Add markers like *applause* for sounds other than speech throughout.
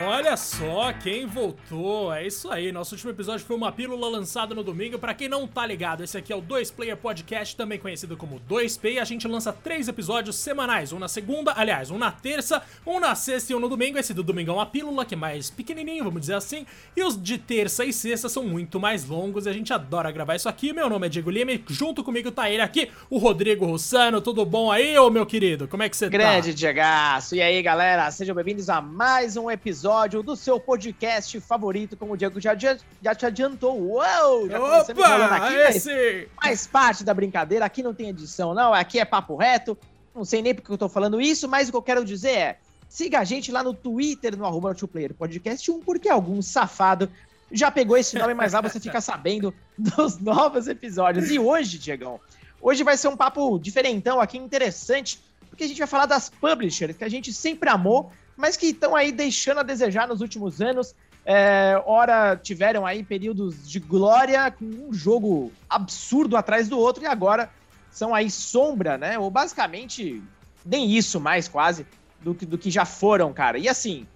Olha só quem voltou, é isso aí. Nosso último episódio foi uma pílula lançada no domingo. Para quem não tá ligado, esse aqui é o 2 Player Podcast, também conhecido como 2P. A gente lança três episódios semanais, um na segunda, aliás, um na terça, um na sexta e um no domingo. Esse do domingo é uma pílula que é mais pequenininho, vamos dizer assim. E os de terça e sexta são muito mais longos e a gente adora gravar isso aqui. Meu nome é Diego Lima e junto comigo tá ele aqui, o Rodrigo Rossano. Tudo bom aí, ô meu querido? Como é que você tá? Grande Diego. E aí, galera? Sejam bem-vindos a mais um episódio episódio do seu podcast favorito, como o Diego já, já te adiantou. Uou! Já Opa! Aqui, esse... Faz parte da brincadeira, aqui não tem edição, não. Aqui é papo reto. Não sei nem porque eu tô falando isso, mas o que eu quero dizer é: siga a gente lá no Twitter, no arroba Player Podcast 1, porque algum safado já pegou esse nome, mas lá você fica sabendo dos novos episódios. E hoje, Diegão, hoje vai ser um papo diferentão aqui, interessante, porque a gente vai falar das publishers que a gente sempre amou, mas que estão aí deixando a desejar nos últimos anos. É, ora tiveram aí períodos de glória com um jogo absurdo atrás do outro e agora são aí sombra, né? Ou basicamente nem isso mais quase do que, do que já foram, cara. E assim,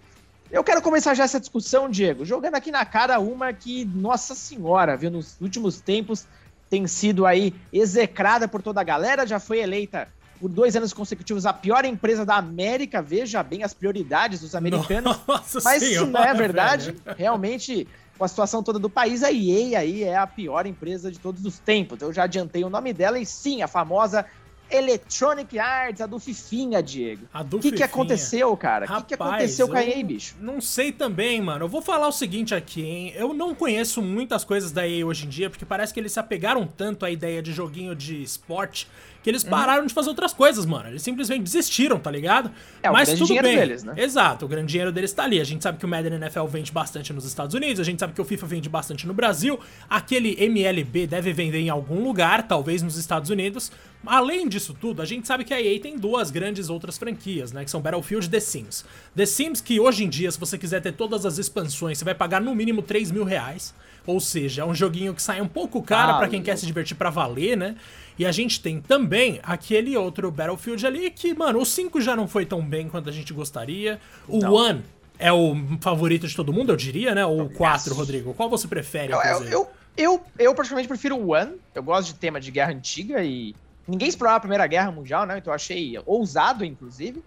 eu quero começar já essa discussão, Diego, jogando aqui na cara uma que, nossa senhora, viu, nos últimos tempos tem sido aí execrada por toda a galera, já foi eleita por dois anos consecutivos a pior empresa da América. Veja bem as prioridades dos americanos. *laughs* Nossa Mas senhora, se não é verdade, velho. *laughs* realmente, com a situação toda do país, a EA aí é a pior empresa de todos os tempos. Eu já adiantei o nome dela e sim, a famosa Electronic Arts, a do Fifinha, Diego. A do O que, que aconteceu, cara? O que, que aconteceu com a EA, bicho? Não sei também, mano. Eu vou falar o seguinte aqui, hein? Eu não conheço muitas coisas da EA hoje em dia, porque parece que eles se apegaram tanto à ideia de joguinho de esporte que eles uhum. pararam uhum. de fazer outras coisas, mano. Eles simplesmente desistiram, tá ligado? É, Mas tudo bem. Deles, né? Exato, o grande dinheiro deles tá ali. A gente sabe que o Madden NFL vende bastante nos Estados Unidos, a gente sabe que o FIFA vende bastante no Brasil. Aquele MLB deve vender em algum lugar, talvez nos Estados Unidos. Além disso tudo, a gente sabe que a EA tem duas grandes outras franquias, né? Que são Battlefield e The Sims. The Sims, que hoje em dia, se você quiser ter todas as expansões, você vai pagar no mínimo 3 mil reais. Ou seja, é um joguinho que sai um pouco caro ah, para quem quer se divertir para valer, né? E a gente tem também aquele outro Battlefield ali que, mano, o 5 já não foi tão bem quanto a gente gostaria. O não. One é o favorito de todo mundo, eu diria, né? Ou o 4, Rodrigo? Qual você prefere? Eu, eu, eu, eu, eu praticamente prefiro o One. Eu gosto de tema de guerra antiga e ninguém explorava a Primeira Guerra Mundial, né? Então eu achei ousado, inclusive.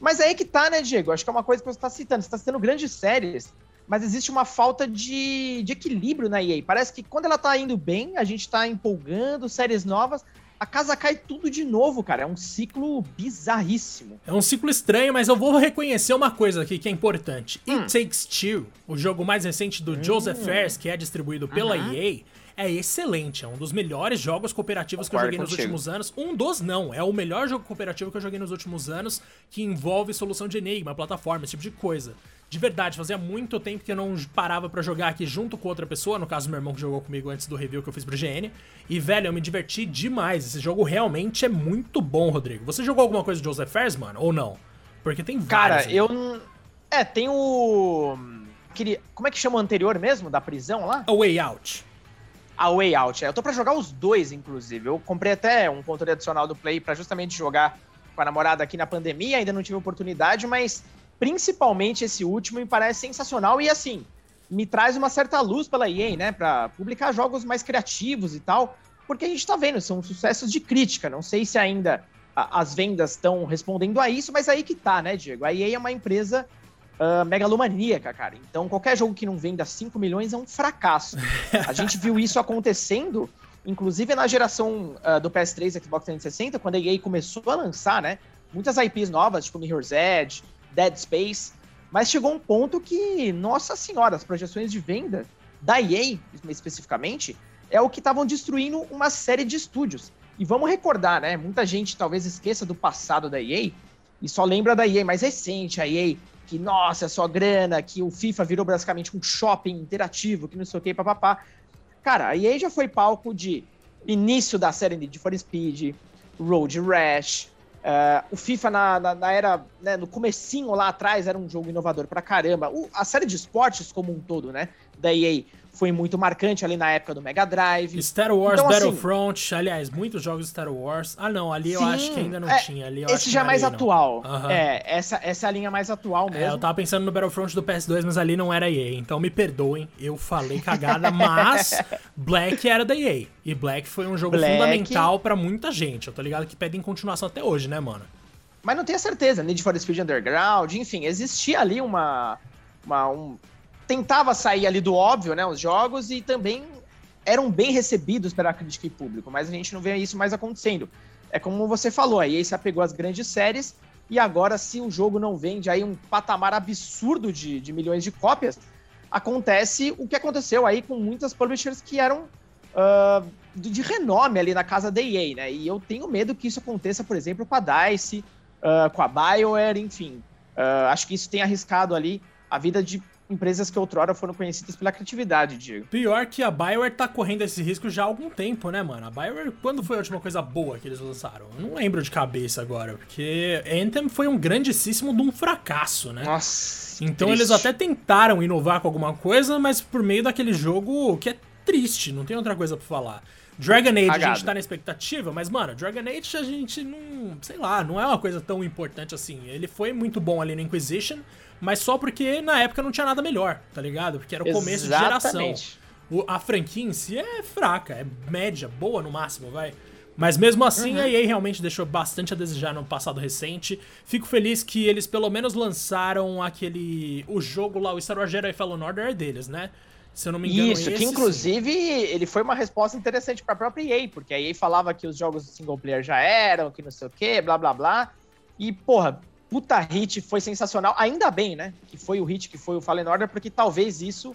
Mas é aí que tá, né, Diego? Acho que é uma coisa que você tá citando. Você tá citando grandes séries mas existe uma falta de, de equilíbrio na EA. Parece que quando ela tá indo bem, a gente tá empolgando, séries novas, a casa cai tudo de novo, cara. É um ciclo bizarríssimo. É um ciclo estranho, mas eu vou reconhecer uma coisa aqui que é importante. Hum. It Takes Two, o jogo mais recente do hum. Joseph Fares, que é distribuído pela uh -huh. EA, é excelente. É um dos melhores jogos cooperativos Concordo que eu joguei contigo. nos últimos anos. Um dos não. É o melhor jogo cooperativo que eu joguei nos últimos anos que envolve solução de enigma, plataforma, esse tipo de coisa. De verdade, fazia muito tempo que eu não parava para jogar aqui junto com outra pessoa, no caso meu irmão que jogou comigo antes do review que eu fiz pro GN. E, velho, eu me diverti demais. Esse jogo realmente é muito bom, Rodrigo. Você jogou alguma coisa de Joseph Fares, mano? Ou não? Porque tem vários. Cara, eu. É, tem o. Como é que chama o anterior mesmo, da prisão lá? A Way Out. A Way Out, é. Eu tô pra jogar os dois, inclusive. Eu comprei até um controle adicional do Play para justamente jogar com a namorada aqui na pandemia, ainda não tive oportunidade, mas Principalmente esse último me parece sensacional e assim, me traz uma certa luz pela EA, né, para publicar jogos mais criativos e tal, porque a gente tá vendo, são sucessos de crítica, não sei se ainda as vendas estão respondendo a isso, mas aí que tá, né, Diego? A EA é uma empresa uh, megalomaníaca, cara. Então qualquer jogo que não venda 5 milhões é um fracasso. A gente viu isso acontecendo, inclusive na geração uh, do PS3 e Xbox 360, quando a EA começou a lançar, né, muitas IPs novas, tipo Mirror's Edge, Dead Space, mas chegou um ponto que, nossa senhora, as projeções de venda da EA, especificamente, é o que estavam destruindo uma série de estúdios. E vamos recordar, né? Muita gente talvez esqueça do passado da EA e só lembra da EA mais recente, a EA que, nossa, é só grana, que o FIFA virou basicamente um shopping interativo, que não sei o que, papapá. Cara, a EA já foi palco de início da série de For Speed, Road Rash, Uh, o FIFA na, na, na era, né, no comecinho lá atrás era um jogo inovador pra caramba. O, a série de esportes como um todo, né, da EA, foi muito marcante ali na época do Mega Drive. Star Wars então, assim, Battlefront, assim, aliás, muitos jogos Star Wars. Ah, não, ali eu acho que ainda não é, tinha. Ali esse já é mais atual. Uhum. É, essa, essa é a linha mais atual mesmo. É, eu tava pensando no Battlefront do PS2, mas ali não era EA. Então me perdoem, eu falei cagada, mas *laughs* Black era da EA. E Black foi um jogo Black... fundamental para muita gente. Eu tô ligado que pedem continuação até hoje, né, mano? Mas não tenho certeza. Need for Speed Underground, enfim, existia ali uma. uma um, tentava sair ali do óbvio, né? Os jogos e também eram bem recebidos pela crítica e público, mas a gente não vê isso mais acontecendo. É como você falou, aí você apegou as grandes séries e agora, se o jogo não vende aí um patamar absurdo de, de milhões de cópias, acontece o que aconteceu aí com muitas publishers que eram uh, de, de, renome ali na casa da EA, né? E eu tenho medo que isso aconteça, por exemplo, com a DICE, uh, com a BioWare, enfim. Uh, acho que isso tem arriscado ali a vida de empresas que outrora foram conhecidas pela criatividade, Diego. Pior que a Bioware tá correndo esse risco já há algum tempo, né, mano? A Bioware, quando foi a última coisa boa que eles lançaram? Eu não lembro de cabeça agora, porque Anthem foi um grandíssimo de um fracasso, né? Nossa. Então triste. eles até tentaram inovar com alguma coisa, mas por meio daquele jogo que é triste, não tem outra coisa pra falar. Dragon Age Cagado. a gente tá na expectativa, mas, mano, Dragon Age a gente não. Sei lá, não é uma coisa tão importante assim. Ele foi muito bom ali no Inquisition, mas só porque na época não tinha nada melhor, tá ligado? Porque era o começo Exatamente. de geração. O, a franquia em si é fraca, é média, boa no máximo, vai. Mas mesmo assim, uhum. a EA realmente deixou bastante a desejar no passado recente. Fico feliz que eles pelo menos lançaram aquele. O jogo lá, o Star Wars Jedi Fallen Order é deles, né? Se eu não me engano, Isso, que inclusive sim. ele foi uma resposta interessante para a própria EA, porque a EA falava que os jogos single player já eram, que não sei o que, blá blá blá. E, porra, puta hit, foi sensacional. Ainda bem, né? Que foi o hit que foi o Fallen Order, porque talvez isso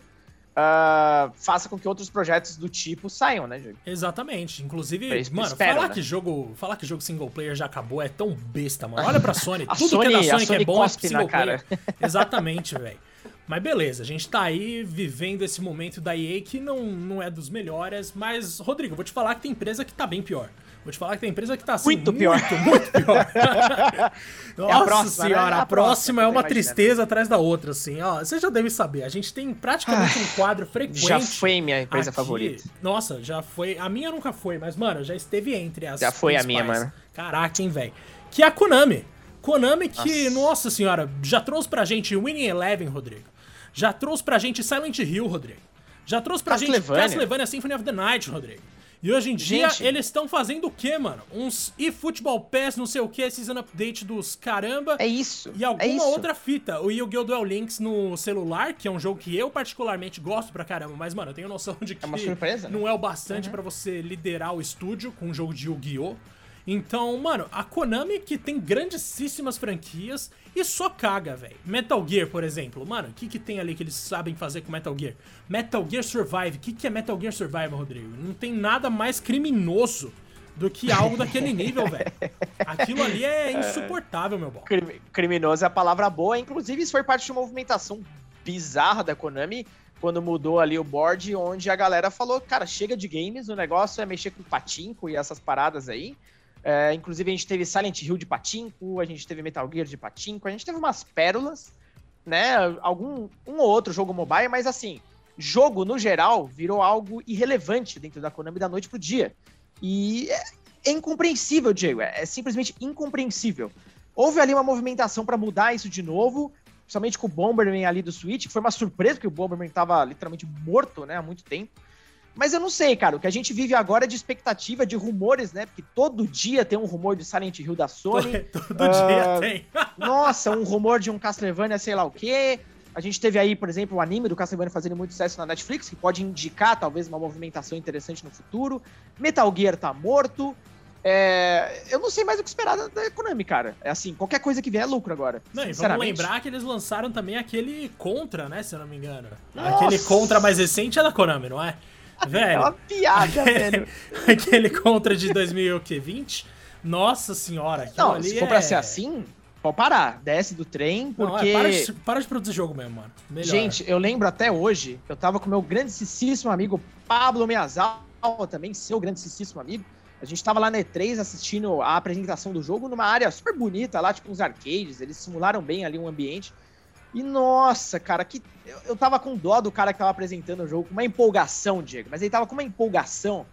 uh, faça com que outros projetos do tipo saiam, né, Diego? Exatamente. Inclusive, mano, espera, falar, né? que jogo, falar que jogo single player já acabou é tão besta, mano. Olha pra *laughs* Sony. Tudo Sony, que é da Sony, Sony que é bom é single player. *laughs* Exatamente, velho. Mas beleza, a gente tá aí vivendo esse momento da EA que não, não é dos melhores, mas, Rodrigo, vou te falar que tem empresa que tá bem pior. Vou te falar que tem empresa que tá assim, muito pior. Muito, muito pior. Nossa *laughs* é a próxima, senhora, né? a, a, próxima, é uma tristeza atrás da outra, assim. Ó, você já deve saber, a gente tem praticamente um quadro frequente. Já foi minha empresa aqui. favorita. Nossa, já foi. A minha nunca foi, mas, mano, já esteve entre as. Já foi a minha, mano. Caraca, hein, velho. Que é a Konami. Konami que, nossa. nossa senhora, já trouxe pra gente Winning Eleven, Rodrigo. Já trouxe pra gente Silent Hill, Rodrigo. Já trouxe pra gente Castlevania Symphony of the Night, Rodrigo. E hoje em dia Gente. eles estão fazendo o quê, mano? Uns eFootball Pass, não sei o que, Season Update dos caramba. É isso. E alguma é isso. outra fita. O Yu-Gi-Oh! Duel Links no celular, que é um jogo que eu particularmente gosto pra caramba. Mas, mano, eu tenho noção de que é uma surpresa, não é o bastante uhum. para você liderar o estúdio com um jogo de Yu-Gi-Oh! Então, mano, a Konami que tem grandíssimas franquias e só caga, velho. Metal Gear, por exemplo. Mano, o que, que tem ali que eles sabem fazer com Metal Gear? Metal Gear Survive. O que, que é Metal Gear Survive, Rodrigo? Não tem nada mais criminoso do que algo daquele nível, velho. *laughs* Aquilo ali é insuportável, meu bom. Criminoso é a palavra boa. Inclusive, isso foi parte de uma movimentação bizarra da Konami quando mudou ali o board, onde a galera falou, cara, chega de games, o negócio é mexer com patinco e essas paradas aí. É, inclusive, a gente teve Silent Hill de patinco, a gente teve Metal Gear de patinco, a gente teve umas pérolas, né? Algum um ou outro jogo mobile, mas assim, jogo no geral virou algo irrelevante dentro da Konami da noite pro dia. E é, incompreensível, Diego, é, é, simplesmente incompreensível. Houve ali uma movimentação para mudar isso de novo, principalmente com o Bomberman ali do Switch, que foi uma surpresa, porque o Bomberman estava literalmente morto, né, há muito tempo. Mas eu não sei, cara. O que a gente vive agora é de expectativa, de rumores, né? Porque todo dia tem um rumor de Silent Hill da Sony. todo *laughs* uh, dia tem. *laughs* nossa, um rumor de um Castlevania, sei lá o quê. A gente teve aí, por exemplo, o anime do Castlevania fazendo muito sucesso na Netflix, que pode indicar talvez uma movimentação interessante no futuro. Metal Gear tá morto. É, eu não sei mais o que esperar da, da Konami, cara. É assim, qualquer coisa que vier é lucro agora. Não, e vamos lembrar que eles lançaram também aquele Contra, né? Se eu não me engano. Nossa. Aquele Contra mais recente é da Konami, não é? *laughs* Velho. É uma piada, *laughs* velho. Aquele contra de 2020. Nossa senhora. Não, se for é... pra ser assim, pode parar. Desce do trem, porque. Não, é, para, de, para, de, produzir jogo mesmo, mano. Melhor. Gente, eu lembro até hoje, eu tava com meu grandíssimo amigo Pablo Meazal, também seu grandíssimo amigo. A gente tava lá na E3 assistindo a apresentação do jogo numa área super bonita, lá, tipo uns arcades. Eles simularam bem ali um ambiente. E nossa, cara, que eu, eu tava com dó do cara que tava apresentando o jogo, com uma empolgação, Diego, mas ele tava com uma empolgação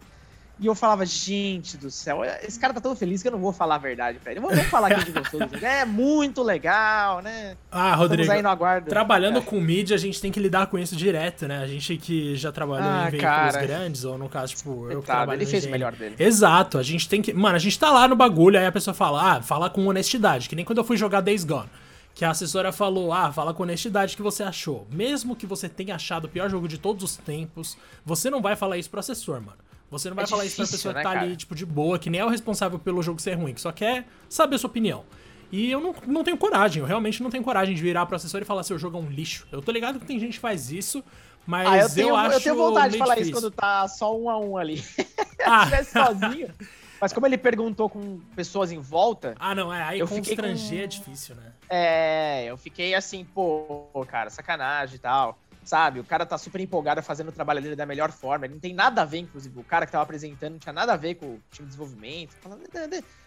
e eu falava, gente do céu, esse cara tá tão feliz que eu não vou falar a verdade pra ele. Vamos falar aqui de *laughs* gostoso. É muito legal, né? Ah, Rodrigo, aí no aguardo. trabalhando é. com mídia, a gente tem que lidar com isso direto, né? A gente que já trabalhou ah, em veículos cara. grandes, ou no caso, tipo, eu que Ele fez o melhor dele. Exato, a gente tem que... Mano, a gente tá lá no bagulho, aí a pessoa fala, ah, fala com honestidade, que nem quando eu fui jogar Days Gone. Que a assessora falou, ah, fala com honestidade que você achou. Mesmo que você tenha achado o pior jogo de todos os tempos, você não vai falar isso pro assessor, mano. Você não vai é falar difícil, isso pra pessoa né, que tá cara? ali, tipo, de boa, que nem é o responsável pelo jogo ser ruim, que só quer saber a sua opinião. E eu não, não tenho coragem, eu realmente não tenho coragem de virar pro assessor e falar seu jogo é um lixo. Eu tô ligado que tem gente que faz isso, mas ah, eu, tenho, eu acho. Eu tenho vontade de falar difícil. isso quando tá só um a um ali. *laughs* Ah. Se tivesse sozinho. *laughs* Mas como ele perguntou com pessoas em volta. Ah, não, é. Aí eu constranger com... é difícil, né? É, eu fiquei assim, pô, cara, sacanagem e tal sabe? O cara tá super empolgado fazendo o trabalho dele da melhor forma. Ele não tem nada a ver, inclusive, o cara que tava apresentando não tinha nada a ver com o time de desenvolvimento.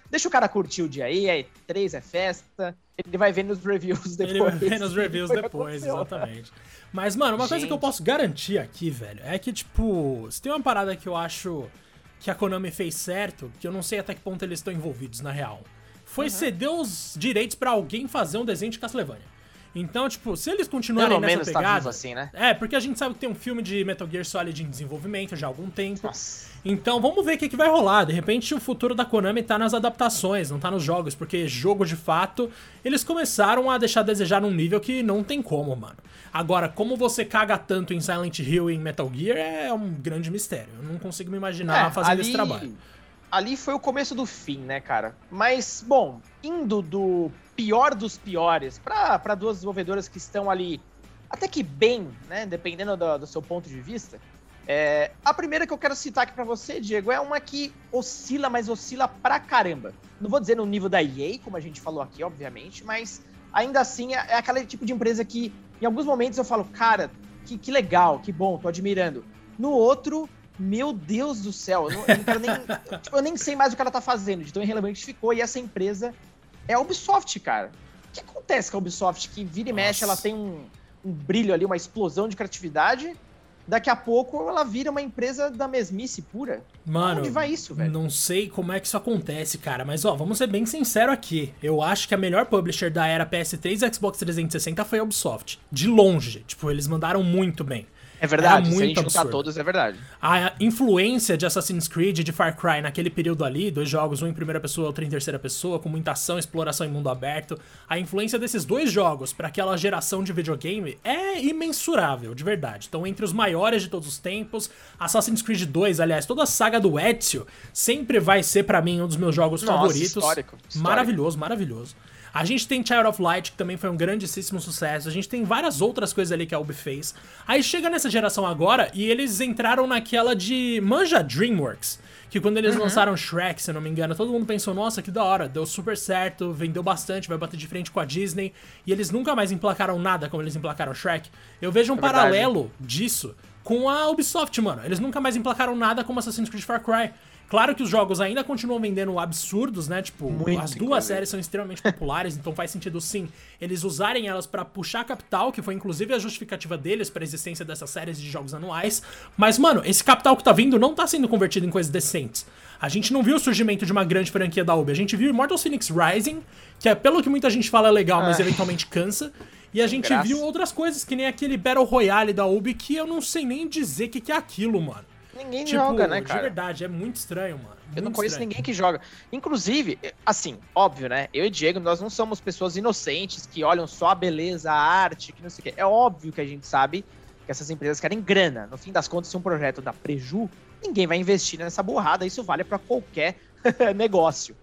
Deixa o cara curtir o dia aí, é três é festa. Ele vai ver nos reviews depois. Ele vai ver nos reviews *laughs* depois, exatamente. Mas, mano, uma Gente. coisa que eu posso garantir aqui, velho, é que, tipo, se tem uma parada que eu acho que a Konami fez certo, que eu não sei até que ponto eles estão envolvidos, na real, foi uhum. ceder os direitos para alguém fazer um desenho de Castlevania. Então, tipo, se eles continuarem Pelo nessa menos tá pegada... Tá assim, né? É, porque a gente sabe que tem um filme de Metal Gear Solid em desenvolvimento já há algum tempo. Nossa. Então, vamos ver o que, que vai rolar. De repente, o futuro da Konami tá nas adaptações, não tá nos jogos, porque jogo de fato, eles começaram a deixar a desejar num nível que não tem como, mano. Agora, como você caga tanto em Silent Hill e em Metal Gear é um grande mistério. Eu não consigo me imaginar é, fazendo ali... esse trabalho ali foi o começo do fim, né, cara? Mas, bom, indo do pior dos piores para duas desenvolvedoras que estão ali até que bem, né, dependendo do, do seu ponto de vista. É, a primeira que eu quero citar aqui para você, Diego, é uma que oscila, mas oscila pra caramba. Não vou dizer no nível da EA, como a gente falou aqui, obviamente, mas ainda assim é, é aquele tipo de empresa que em alguns momentos eu falo, cara, que, que legal, que bom, tô admirando. No outro, meu Deus do céu, eu, não, eu, não nem, *laughs* tipo, eu nem sei mais o que ela tá fazendo, de tão irrelevante ficou, e essa empresa é a Ubisoft, cara. O que acontece com a Ubisoft? Que vira e mexe, ela tem um, um brilho ali, uma explosão de criatividade, daqui a pouco ela vira uma empresa da mesmice pura. Mano, onde vai isso, velho? Não sei como é que isso acontece, cara, mas ó, vamos ser bem sincero aqui. Eu acho que a melhor publisher da era PS3 e Xbox 360 foi a Ubisoft, de longe. Tipo, eles mandaram muito bem. É verdade, muito se a gente juntar todos, é verdade. A influência de Assassin's Creed e de Far Cry naquele período ali, dois jogos, um em primeira pessoa, outro em terceira pessoa, com muita ação, exploração em mundo aberto, a influência desses dois jogos para aquela geração de videogame é imensurável, de verdade. Então, entre os maiores de todos os tempos, Assassin's Creed 2, aliás, toda a saga do Ezio sempre vai ser para mim um dos meus jogos Nossa, favoritos. Histórico, histórico. Maravilhoso, maravilhoso. A gente tem Child of Light, que também foi um grandíssimo sucesso. A gente tem várias outras coisas ali que a Ubi fez. Aí chega nessa geração agora e eles entraram naquela de manja DreamWorks. Que quando eles uhum. lançaram Shrek, se eu não me engano, todo mundo pensou, nossa, que da hora, deu super certo, vendeu bastante, vai bater de frente com a Disney. E eles nunca mais emplacaram nada como eles emplacaram Shrek. Eu vejo um é paralelo disso com a Ubisoft, mano. Eles nunca mais emplacaram nada como Assassin's Creed Far Cry. Claro que os jogos ainda continuam vendendo absurdos, né? Tipo, Muito as duas séries são extremamente *laughs* populares, então faz sentido sim eles usarem elas para puxar capital, que foi inclusive a justificativa deles para a existência dessas séries de jogos anuais. Mas, mano, esse capital que tá vindo não tá sendo convertido em coisas decentes. A gente não viu o surgimento de uma grande franquia da Ubi. A gente viu Immortal Phoenix Rising, que é pelo que muita gente fala é legal, mas ah. eventualmente cansa. E a gente Graças. viu outras coisas, que nem aquele Battle Royale da Ubi, que eu não sei nem dizer o que, que é aquilo, mano. Ninguém tipo, joga, né, cara? De verdade, é muito estranho, mano. Muito eu não conheço estranho. ninguém que joga. Inclusive, assim, óbvio, né? Eu e Diego, nós não somos pessoas inocentes que olham só a beleza, a arte, que não sei o quê. É óbvio que a gente sabe que essas empresas querem grana. No fim das contas, se um projeto dá preju, ninguém vai investir nessa borrada. Isso vale para qualquer *laughs* negócio.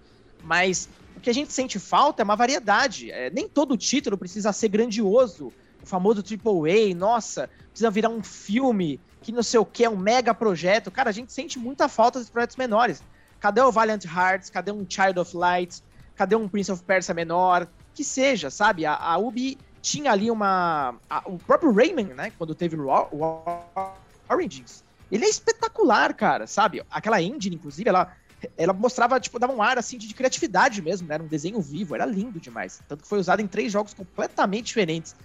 Mas o que a gente sente falta é uma variedade. É, nem todo título precisa ser grandioso. O famoso AAA, nossa, precisa virar um filme que não sei o que, é um mega projeto. Cara, a gente sente muita falta dos projetos menores. Cadê o Valiant Hearts? Cadê um Child of Light? Cadê um Prince of Persia menor? Que seja, sabe? A, a Ubi tinha ali uma. A, o próprio Rayman, né? Quando teve o, o Origins. Ele é espetacular, cara, sabe? Aquela engine, inclusive, ela, ela mostrava, tipo, dava um ar assim de criatividade mesmo, né? Era um desenho vivo, era lindo demais. Tanto que foi usado em três jogos completamente diferentes.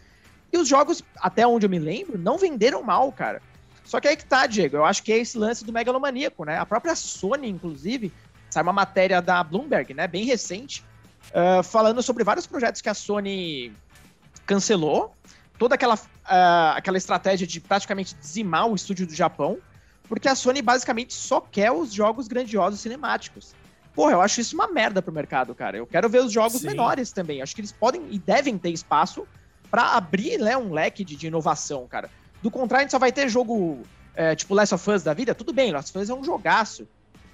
E os jogos, até onde eu me lembro, não venderam mal, cara. Só que aí que tá, Diego. Eu acho que é esse lance do megalomaníaco, né? A própria Sony, inclusive, sai uma matéria da Bloomberg, né? Bem recente, uh, falando sobre vários projetos que a Sony cancelou. Toda aquela, uh, aquela estratégia de praticamente dizimar o estúdio do Japão. Porque a Sony basicamente só quer os jogos grandiosos cinemáticos. Porra, eu acho isso uma merda pro mercado, cara. Eu quero ver os jogos Sim. menores também. Acho que eles podem e devem ter espaço para abrir né, um leque de, de inovação, cara. Do contrário, a gente só vai ter jogo é, tipo Last of Us da vida. Tudo bem, Last of Us é um jogaço.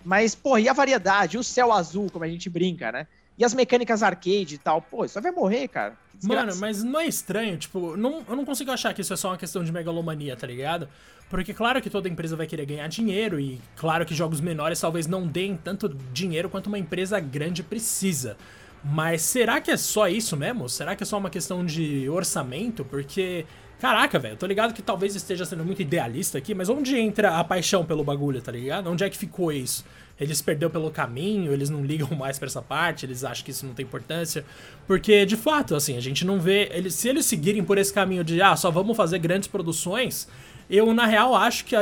Mas, pô, e a variedade? E o céu azul, como a gente brinca, né? E as mecânicas arcade e tal. Pô, isso vai morrer, cara. Mano, mas não é estranho, tipo, não, eu não consigo achar que isso é só uma questão de megalomania, tá ligado? Porque claro que toda empresa vai querer ganhar dinheiro e claro que jogos menores talvez não deem tanto dinheiro quanto uma empresa grande precisa. Mas será que é só isso mesmo? Será que é só uma questão de orçamento? Porque Caraca, velho, tô ligado que talvez esteja sendo muito idealista aqui, mas onde entra a paixão pelo bagulho, tá ligado? Onde é que ficou isso? Eles perdeu pelo caminho, eles não ligam *laughs* mais para essa parte, eles acham que isso não tem importância. Porque, de fato, assim, a gente não vê. Eles, se eles seguirem por esse caminho de, ah, só vamos fazer grandes produções, eu, na real, acho que a,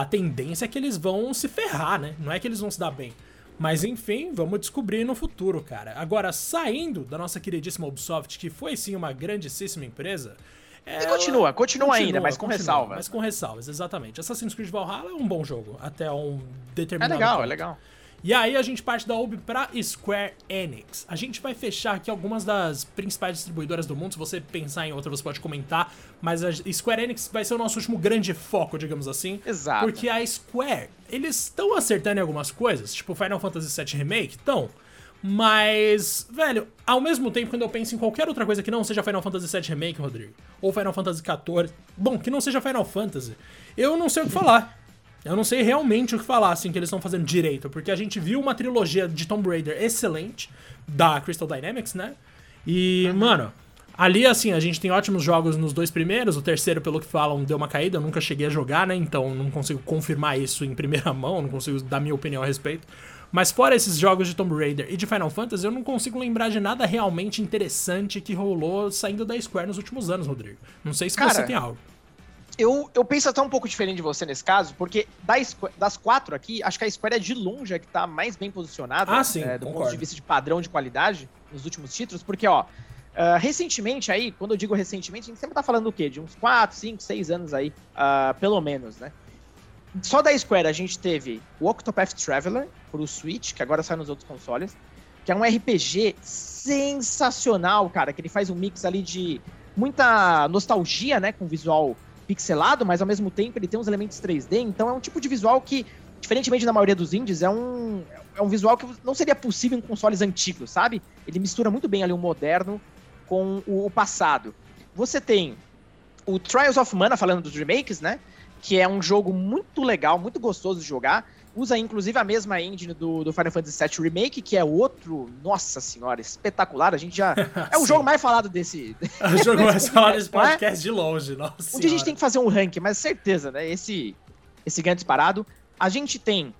a tendência é que eles vão se ferrar, né? Não é que eles vão se dar bem. Mas enfim, vamos descobrir no futuro, cara. Agora, saindo da nossa queridíssima Ubisoft, que foi sim uma grandíssima empresa, ela... E continua, continua, continua ainda, mas com continua, ressalvas. Mas com ressalvas, exatamente. Assassin's Creed Valhalla é um bom jogo, até um determinado É legal, ponto. é legal. E aí a gente parte da Ubi pra Square Enix. A gente vai fechar aqui algumas das principais distribuidoras do mundo. Se você pensar em outra, você pode comentar. Mas a Square Enix vai ser o nosso último grande foco, digamos assim. Exato. Porque a Square, eles estão acertando em algumas coisas, tipo Final Fantasy VII Remake, estão. Mas, velho, ao mesmo tempo, quando eu penso em qualquer outra coisa que não seja Final Fantasy VII Remake, Rodrigo, ou Final Fantasy XIV, bom, que não seja Final Fantasy, eu não sei o que falar. Eu não sei realmente o que falar, assim, que eles estão fazendo direito, porque a gente viu uma trilogia de Tomb Raider excelente, da Crystal Dynamics, né? E, uhum. mano, ali, assim, a gente tem ótimos jogos nos dois primeiros, o terceiro, pelo que falam, deu uma caída, eu nunca cheguei a jogar, né? Então não consigo confirmar isso em primeira mão, não consigo dar minha opinião a respeito. Mas fora esses jogos de Tomb Raider e de Final Fantasy, eu não consigo lembrar de nada realmente interessante que rolou saindo da Square nos últimos anos, Rodrigo. Não sei se Cara, você tem algo. Eu, eu penso até um pouco diferente de você nesse caso, porque das, das quatro aqui, acho que a Square é de longe a que tá mais bem posicionada ah, sim, é, do concordo. ponto de vista de padrão de qualidade nos últimos títulos, porque, ó, Uh, recentemente aí, quando eu digo recentemente, a gente sempre tá falando o quê? De uns 4, 5, 6 anos aí, uh, pelo menos, né? Só da Square a gente teve o Octopath Traveler pro Switch, que agora sai nos outros consoles, que é um RPG sensacional, cara, que ele faz um mix ali de muita nostalgia, né, com visual pixelado, mas ao mesmo tempo ele tem uns elementos 3D, então é um tipo de visual que, diferentemente da maioria dos indies, é um, é um visual que não seria possível em consoles antigos, sabe? Ele mistura muito bem ali o moderno com o passado. Você tem o Trials of Mana, falando dos remakes, né? que é um jogo muito legal, muito gostoso de jogar. Usa inclusive a mesma engine do, do Final Fantasy VII Remake, que é outro, nossa senhora, espetacular. A gente já. *laughs* É o jogo mais falado desse. É o jogo mais *laughs* falado desse né? podcast de longe, nossa. Um dia a gente tem que fazer um ranking, mas certeza, né? Esse, esse ganho disparado. A gente tem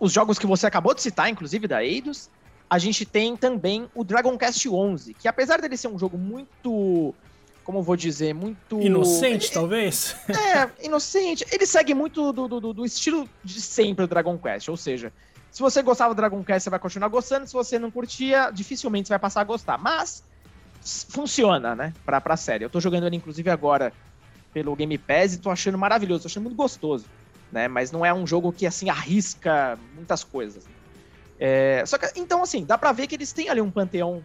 os jogos que você acabou de citar, inclusive da Eidos. A gente tem também o Dragon Quest 11, que apesar dele ser um jogo muito como vou dizer, muito. Inocente, ele, talvez? É, inocente. Ele segue muito do, do, do, estilo de sempre do Dragon Quest. Ou seja, se você gostava do Dragon Quest, você vai continuar gostando. Se você não curtia, dificilmente você vai passar a gostar. Mas funciona, né? Pra, pra série. Eu tô jogando ele, inclusive, agora pelo Game Pass e tô achando maravilhoso, tô achando muito gostoso. Né? Mas não é um jogo que, assim, arrisca muitas coisas. É, só que, então, assim, dá pra ver que eles têm ali um panteão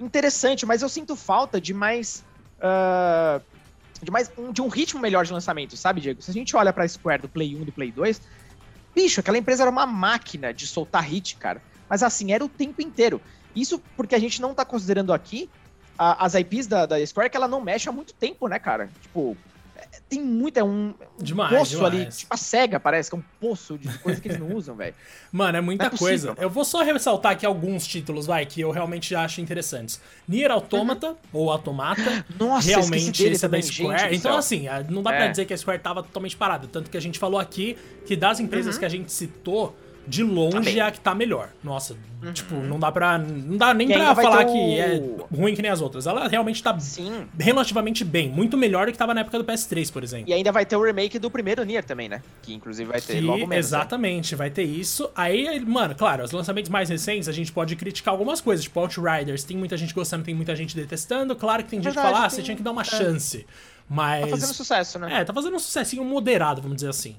interessante, mas eu sinto falta de mais uh, de, mais, um, de um ritmo melhor de lançamento, sabe, Diego? Se a gente olha pra Square do Play 1 e do Play 2, bicho, aquela empresa era uma máquina de soltar hit, cara. Mas assim, era o tempo inteiro. Isso porque a gente não tá considerando aqui a, as IPs da, da Square que ela não mexe há muito tempo, né, cara? Tipo, tem muito, é um, demais, poço demais. ali, tipo a SEGA parece, que é um poço de coisa que eles não usam, velho. Mano, é muita é coisa. Eu vou só ressaltar aqui alguns títulos, vai, que eu realmente acho interessantes. Nier Automata, uhum. ou Automata, Nossa, realmente esse é da Square. Gente, então, assim, não dá é. pra dizer que a Square tava totalmente parada. Tanto que a gente falou aqui que das empresas uhum. que a gente citou de longe tá é a que tá melhor. Nossa, uhum. tipo, não dá pra. Não dá nem e pra falar o... que é ruim que nem as outras. Ela realmente tá Sim. relativamente bem. Muito melhor do que tava na época do PS3, por exemplo. E ainda vai ter o remake do primeiro Nier também, né? Que inclusive vai ter que, logo menos. Né? Exatamente, né? vai ter isso. Aí, mano, claro, os lançamentos mais recentes a gente pode criticar algumas coisas, tipo Outriders. Tem muita gente gostando, tem muita gente detestando. Claro que tem gente Verdade, que fala, ah, você tinha que dar uma é. chance. Mas. Tá fazendo sucesso, né? É, tá fazendo um sucessinho moderado, vamos dizer assim.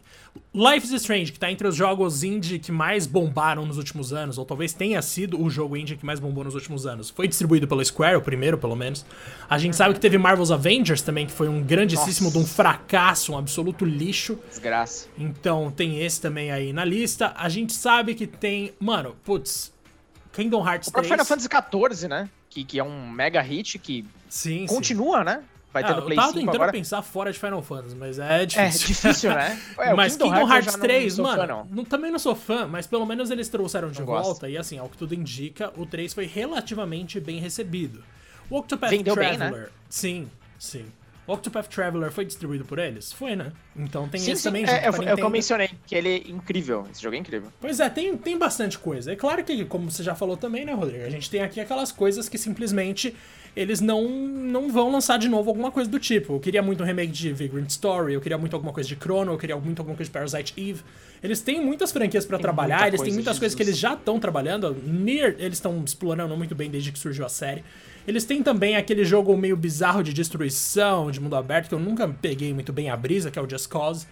Life is Strange, que tá entre os jogos indie que mais bombaram nos últimos anos, ou talvez tenha sido o jogo indie que mais bombou nos últimos anos. Foi distribuído pela Square, o primeiro, pelo menos. A gente uhum. sabe que teve Marvel's Avengers também, que foi um grandíssimo de um fracasso, um absoluto lixo. Desgraça. Então tem esse também aí na lista. A gente sabe que tem. Mano, putz. Kingdom Hearts o 3. O Final Fantasy XIV, né? Que, que é um mega hit que sim, continua, sim. né? Vai ter é, no Play eu tava tentando agora. pensar fora de Final Fantasy, mas é, difícil. É difícil, né? *laughs* Ué, mas Kingdom, Kingdom Hearts, Hearts 3, não, mano, não. Não, também não sou fã, mas pelo menos eles trouxeram de não volta. Gosto. E assim, ao que tudo indica, o 3 foi relativamente bem recebido. O Octopath Vendeu Traveler, bem, né? sim, sim. O Octopath Traveler foi distribuído por eles? Foi, né? Então tem sim, esse sim. também. É, é, é o que eu mencionei, que ele é incrível. Esse jogo é incrível. Pois é, tem, tem bastante coisa. É claro que, como você já falou também, né, Rodrigo? A gente tem aqui aquelas coisas que simplesmente eles não, não vão lançar de novo alguma coisa do tipo. Eu queria muito um remake de Vagrant Story, eu queria muito alguma coisa de Chrono, eu queria muito alguma coisa de Parasite Eve. Eles têm muitas franquias para trabalhar, eles têm muitas coisas que eles já estão trabalhando. Nier, eles estão explorando muito bem desde que surgiu a série. Eles têm também aquele jogo meio bizarro de destruição, de mundo aberto, que eu nunca peguei muito bem a brisa, que é o Just Cause.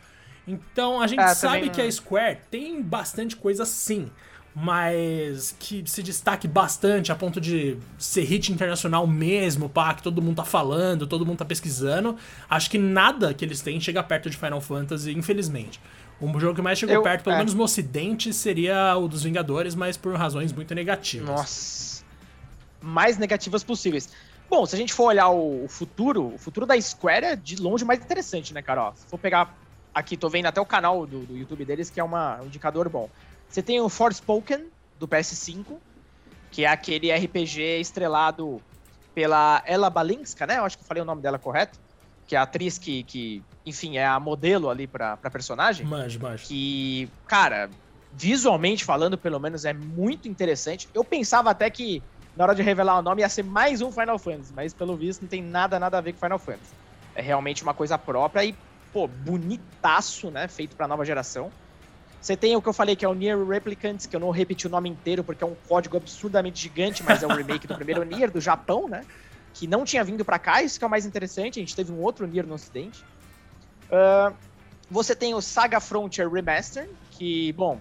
Então a gente ah, sabe que a Square tem bastante coisa sim mas que se destaque bastante a ponto de ser hit internacional mesmo, pá, que todo mundo tá falando, todo mundo tá pesquisando. Acho que nada que eles têm chega perto de Final Fantasy, infelizmente. O jogo que mais chegou Eu, perto, pelo é. menos no ocidente, seria o dos Vingadores, mas por razões muito negativas. Nossa. Mais negativas possíveis. Bom, se a gente for olhar o futuro, o futuro da Square é de longe mais interessante, né, Carol? Se for pegar aqui, tô vendo até o canal do, do YouTube deles, que é uma, um indicador bom. Você tem o Forspoken, do PS5, que é aquele RPG estrelado pela Ella Balinska, né? Eu acho que eu falei o nome dela correto. Que é a atriz que, que enfim, é a modelo ali pra, pra personagem. Manjo, manjo. Que, cara, visualmente falando, pelo menos, é muito interessante. Eu pensava até que, na hora de revelar o nome, ia ser mais um Final Fantasy, mas pelo visto não tem nada, nada a ver com Final Fantasy. É realmente uma coisa própria e, pô, bonitaço, né? Feito pra nova geração. Você tem o que eu falei, que é o Nier Replicants, que eu não repeti o nome inteiro porque é um código absurdamente gigante, mas é um remake do primeiro *laughs* Nier do Japão, né? Que não tinha vindo para cá, isso que é o mais interessante. A gente teve um outro Nier no Ocidente. Uh, você tem o Saga Frontier Remaster, que, bom,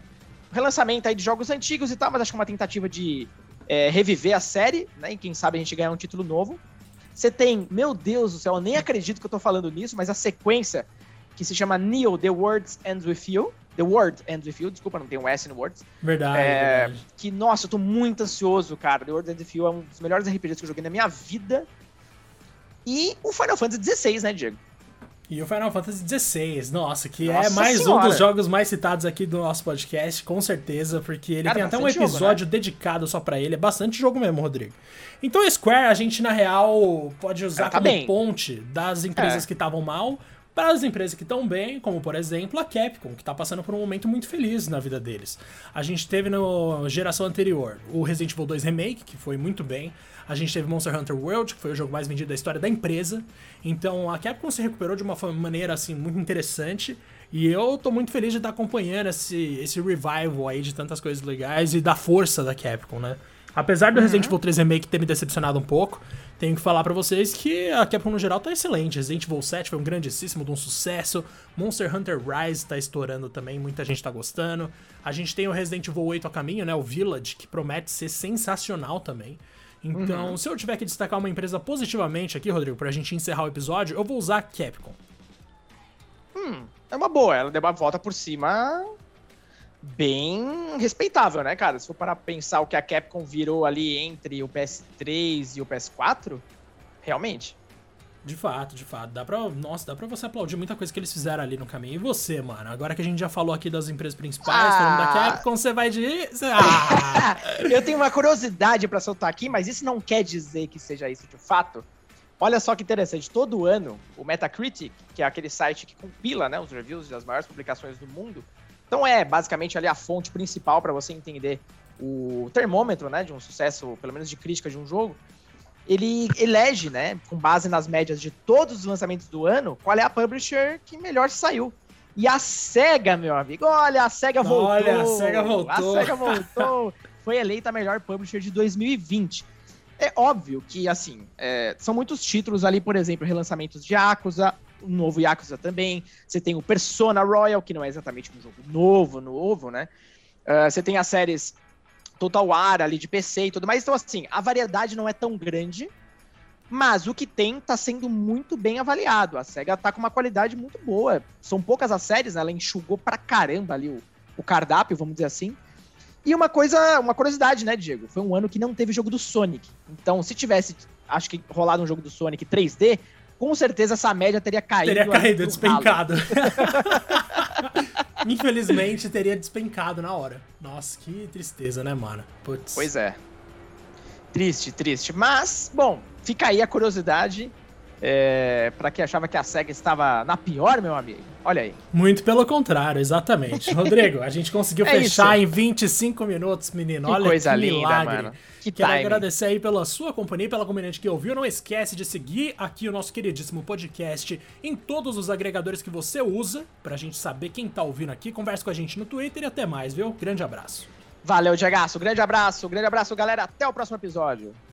relançamento aí de jogos antigos e tal, mas acho que é uma tentativa de é, reviver a série, né? E quem sabe a gente ganhar um título novo. Você tem, meu Deus do céu, eu nem acredito que eu tô falando nisso, mas a sequência que se chama Neo The Words Ends With You, The Word Ends With You, desculpa, não tem um S no Words. Verdade, é, verdade. Que, nossa, eu tô muito ansioso, cara. The Word Ends With You é um dos melhores RPGs que eu joguei na minha vida. E o Final Fantasy XVI, né, Diego? E o Final Fantasy XVI, nossa, que nossa é mais senhora. um dos jogos mais citados aqui do nosso podcast, com certeza, porque ele cara, tem até um episódio jogo, né? dedicado só para ele, é bastante jogo mesmo, Rodrigo. Então Square, a gente na real pode usar tá como bem. ponte das empresas é. que estavam mal para as empresas que estão bem, como por exemplo a Capcom, que está passando por um momento muito feliz na vida deles. A gente teve na geração anterior o Resident Evil 2 Remake, que foi muito bem. A gente teve Monster Hunter World, que foi o jogo mais vendido da história da empresa. Então a Capcom se recuperou de uma maneira assim muito interessante. E eu tô muito feliz de estar acompanhando esse, esse revival aí de tantas coisas legais e da força da Capcom, né? Apesar do uhum. Resident Evil 3 Remake ter me decepcionado um pouco, tenho que falar para vocês que a Capcom no geral tá excelente. Resident Evil 7 foi um grandíssimo de um sucesso. Monster Hunter Rise tá estourando também, muita gente tá gostando. A gente tem o Resident Evil 8 a caminho, né, o Village, que promete ser sensacional também. Então, uhum. se eu tiver que destacar uma empresa positivamente aqui, Rodrigo, pra gente encerrar o episódio, eu vou usar a Capcom. Hum, é uma boa, ela deu uma volta por cima bem respeitável, né, cara? Se for para pensar o que a Capcom virou ali entre o PS3 e o PS4, realmente. De fato, de fato. Dá pra. Nossa, dá pra você aplaudir muita coisa que eles fizeram ali no caminho. E você, mano? Agora que a gente já falou aqui das empresas principais, ah. falando da Capcom, você vai de. *laughs* Ah. Eu tenho uma curiosidade para soltar aqui, mas isso não quer dizer que seja isso de fato. Olha só que interessante, todo ano o Metacritic, que é aquele site que compila né, os reviews das maiores publicações do mundo, Então é basicamente ali a fonte principal para você entender o termômetro, né, de um sucesso, pelo menos de crítica de um jogo. Ele elege, né, com base nas médias de todos os lançamentos do ano, qual é a publisher que melhor saiu. E a SEGA, meu amigo, olha, a SEGA voltou. Olha, a SEGA voltou. A SEGA voltou. foi eleita a melhor publisher de 2020. É óbvio que, assim, é, são muitos títulos ali, por exemplo, relançamentos de Yakuza, o novo Yakuza também. Você tem o Persona Royal, que não é exatamente um jogo novo, novo, né? Uh, você tem as séries Total War ali de PC e tudo mais. Então, assim, a variedade não é tão grande, mas o que tem tá sendo muito bem avaliado. A SEGA tá com uma qualidade muito boa. São poucas as séries, né? Ela enxugou pra caramba ali o, o cardápio, vamos dizer assim. E uma coisa, uma curiosidade, né, Diego? Foi um ano que não teve jogo do Sonic. Então, se tivesse, acho que rolado um jogo do Sonic 3D, com certeza essa média teria caído. Teria caído, despencado. *laughs* Infelizmente, teria despencado na hora. Nossa, que tristeza, né, mano? Putz. Pois é. Triste, triste. Mas, bom, fica aí a curiosidade. É, para quem achava que a SEGA estava na pior, meu amigo. Olha aí. Muito pelo contrário, exatamente. Rodrigo, a gente conseguiu *laughs* é fechar isso. em 25 minutos, menino. Que Olha coisa que linda, milagre. mano. Que Quero timing. agradecer aí pela sua companhia, pela comunidade que ouviu. Não esquece de seguir aqui o nosso queridíssimo podcast em todos os agregadores que você usa, pra gente saber quem tá ouvindo aqui. Converse com a gente no Twitter e até mais, viu? Grande abraço. Valeu, Diagaço. Grande abraço. Grande abraço, galera. Até o próximo episódio.